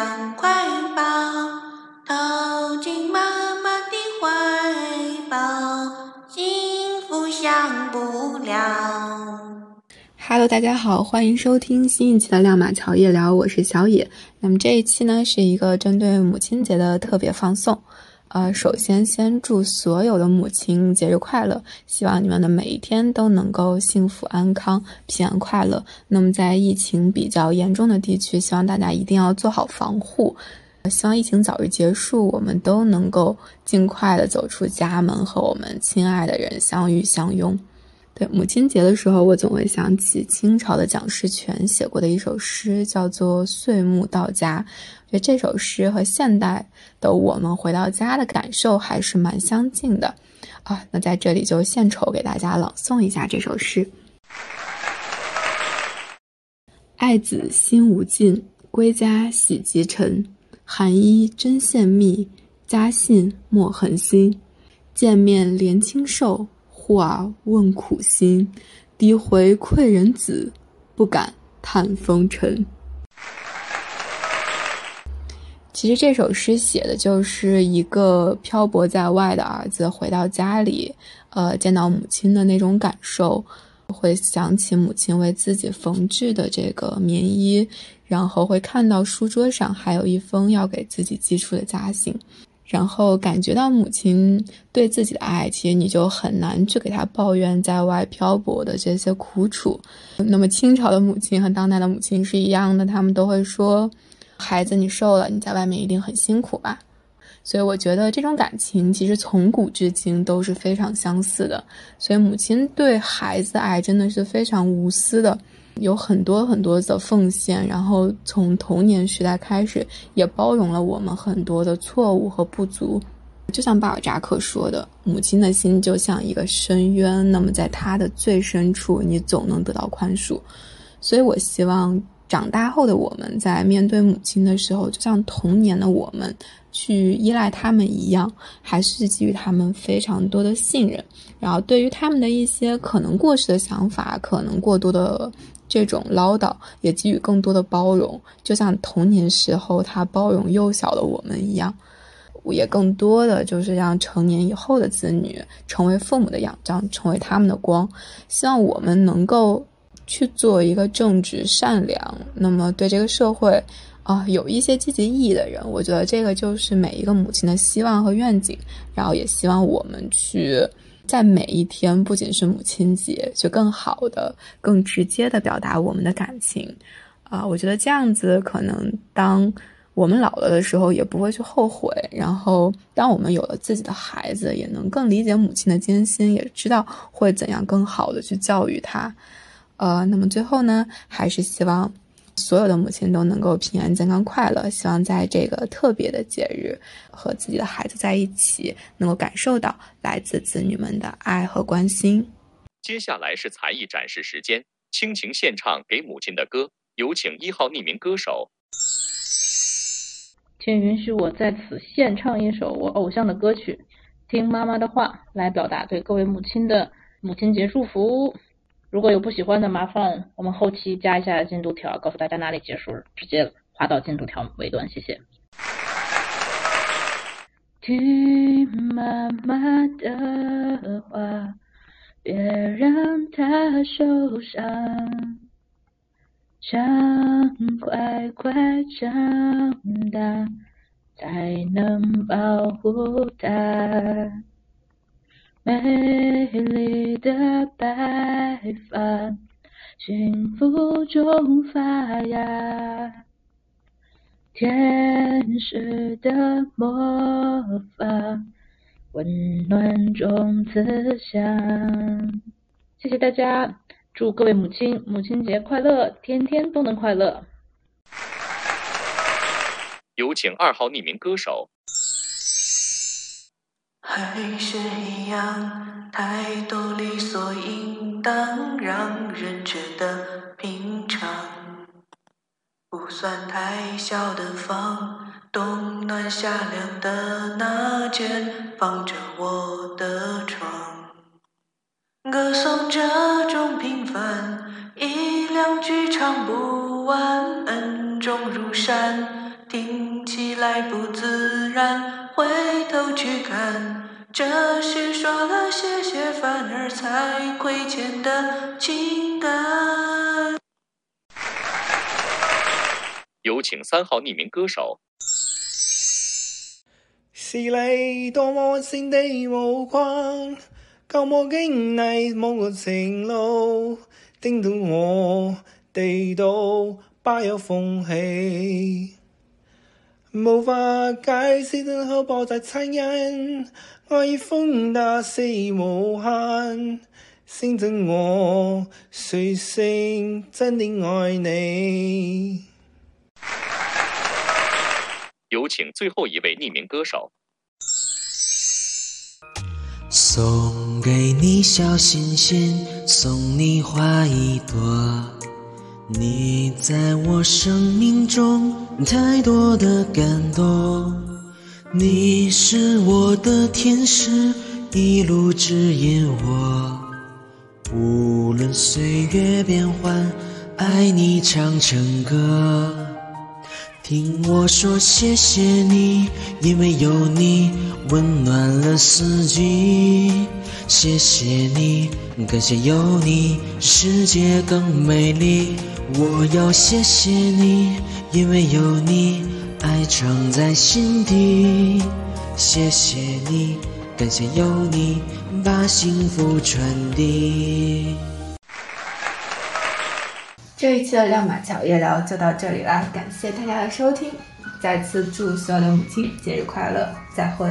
想快跑，投进妈妈的怀抱，幸福享不了。Hello，大家好，欢迎收听新一期的《亮马桥夜聊》，我是小野。那么这一期呢，是一个针对母亲节的特别放送。呃，首先先祝所有的母亲节日快乐，希望你们的每一天都能够幸福安康、平安快乐。那么在疫情比较严重的地区，希望大家一定要做好防护，希望疫情早日结束，我们都能够尽快的走出家门，和我们亲爱的人相遇相拥。对母亲节的时候，我总会想起清朝的蒋士权写过的一首诗，叫做《岁暮到家》。觉得这首诗和现代的我们回到家的感受还是蛮相近的啊。那在这里就献丑给大家朗诵一下这首诗：爱子心无尽，归家喜即晨。寒衣针线密，家信莫痕心。见面怜清瘦。忽而问苦心，低回馈人子，不敢叹风尘。其实这首诗写的就是一个漂泊在外的儿子回到家里，呃，见到母亲的那种感受，会想起母亲为自己缝制的这个棉衣，然后会看到书桌上还有一封要给自己寄出的家信。然后感觉到母亲对自己的爱，其实你就很难去给她抱怨在外漂泊的这些苦楚。那么清朝的母亲和当代的母亲是一样的，他们都会说：“孩子，你瘦了，你在外面一定很辛苦吧？”所以我觉得这种感情其实从古至今都是非常相似的。所以母亲对孩子爱真的是非常无私的。有很多很多的奉献，然后从童年时代开始，也包容了我们很多的错误和不足。就像巴尔扎克说的：“母亲的心就像一个深渊，那么在她的最深处，你总能得到宽恕。”所以，我希望长大后的我们在面对母亲的时候，就像童年的我们去依赖他们一样，还是给予他们非常多的信任。然后，对于他们的一些可能过时的想法，可能过多的。这种唠叨也给予更多的包容，就像童年时候他包容幼小的我们一样，也更多的就是让成年以后的子女成为父母的仰仗，成为他们的光。希望我们能够去做一个正直、善良，那么对这个社会啊有一些积极意义的人。我觉得这个就是每一个母亲的希望和愿景。然后也希望我们去。在每一天，不仅是母亲节，就更好的、更直接的表达我们的感情，啊，我觉得这样子可能，当我们老了的时候，也不会去后悔。然后，当我们有了自己的孩子，也能更理解母亲的艰辛，也知道会怎样更好的去教育他。呃，那么最后呢，还是希望。所有的母亲都能够平安、健康、快乐。希望在这个特别的节日，和自己的孩子在一起，能够感受到来自子女们的爱和关心。接下来是才艺展示时间，倾情献唱给母亲的歌，有请一号匿名歌手。请允许我在此献唱一首我偶像的歌曲，《听妈妈的话》，来表达对各位母亲的母亲节祝福。如果有不喜欢的，麻烦我们后期加一下进度条，告诉大家哪里结束，直接划到进度条尾端，谢谢。听妈妈的话，别让她受伤，想快快长大，才能保护她。美丽的白发，幸福中发芽，天使的魔法，温暖中慈祥。谢谢大家，祝各位母亲母亲节快乐，天天都能快乐。有请二号匿名歌手。还是一样，太多理所应当，让人觉得平常。不算太小的房，冬暖夏凉的那间，放着我的床。歌颂这种平凡，一两句唱不完，恩重如山。听起来不自然，回头去看，这是说了谢谢反而才亏欠的情感。有请三号匿名歌手。是你多么温馨的目光，旧么经历某个情路，叮到我地道不有缝隙。无法解释的厚薄在残忍，爱已疯得肆无限，心真我随性真的爱你。有请最后一位匿名歌手。送给你小星星，送你花一朵。你在我生命中太多的感动，你是我的天使，一路指引我。无论岁月变幻，爱你唱成歌。听我说谢谢你，因为有你温暖了四季。谢谢你，感谢有你，世界更美丽。我要谢谢你，因为有你，爱藏在心底。谢谢你，感谢有你，把幸福传递。这一期的亮马桥夜聊就到这里啦，感谢大家的收听，再次祝所有的母亲节日快乐，再会。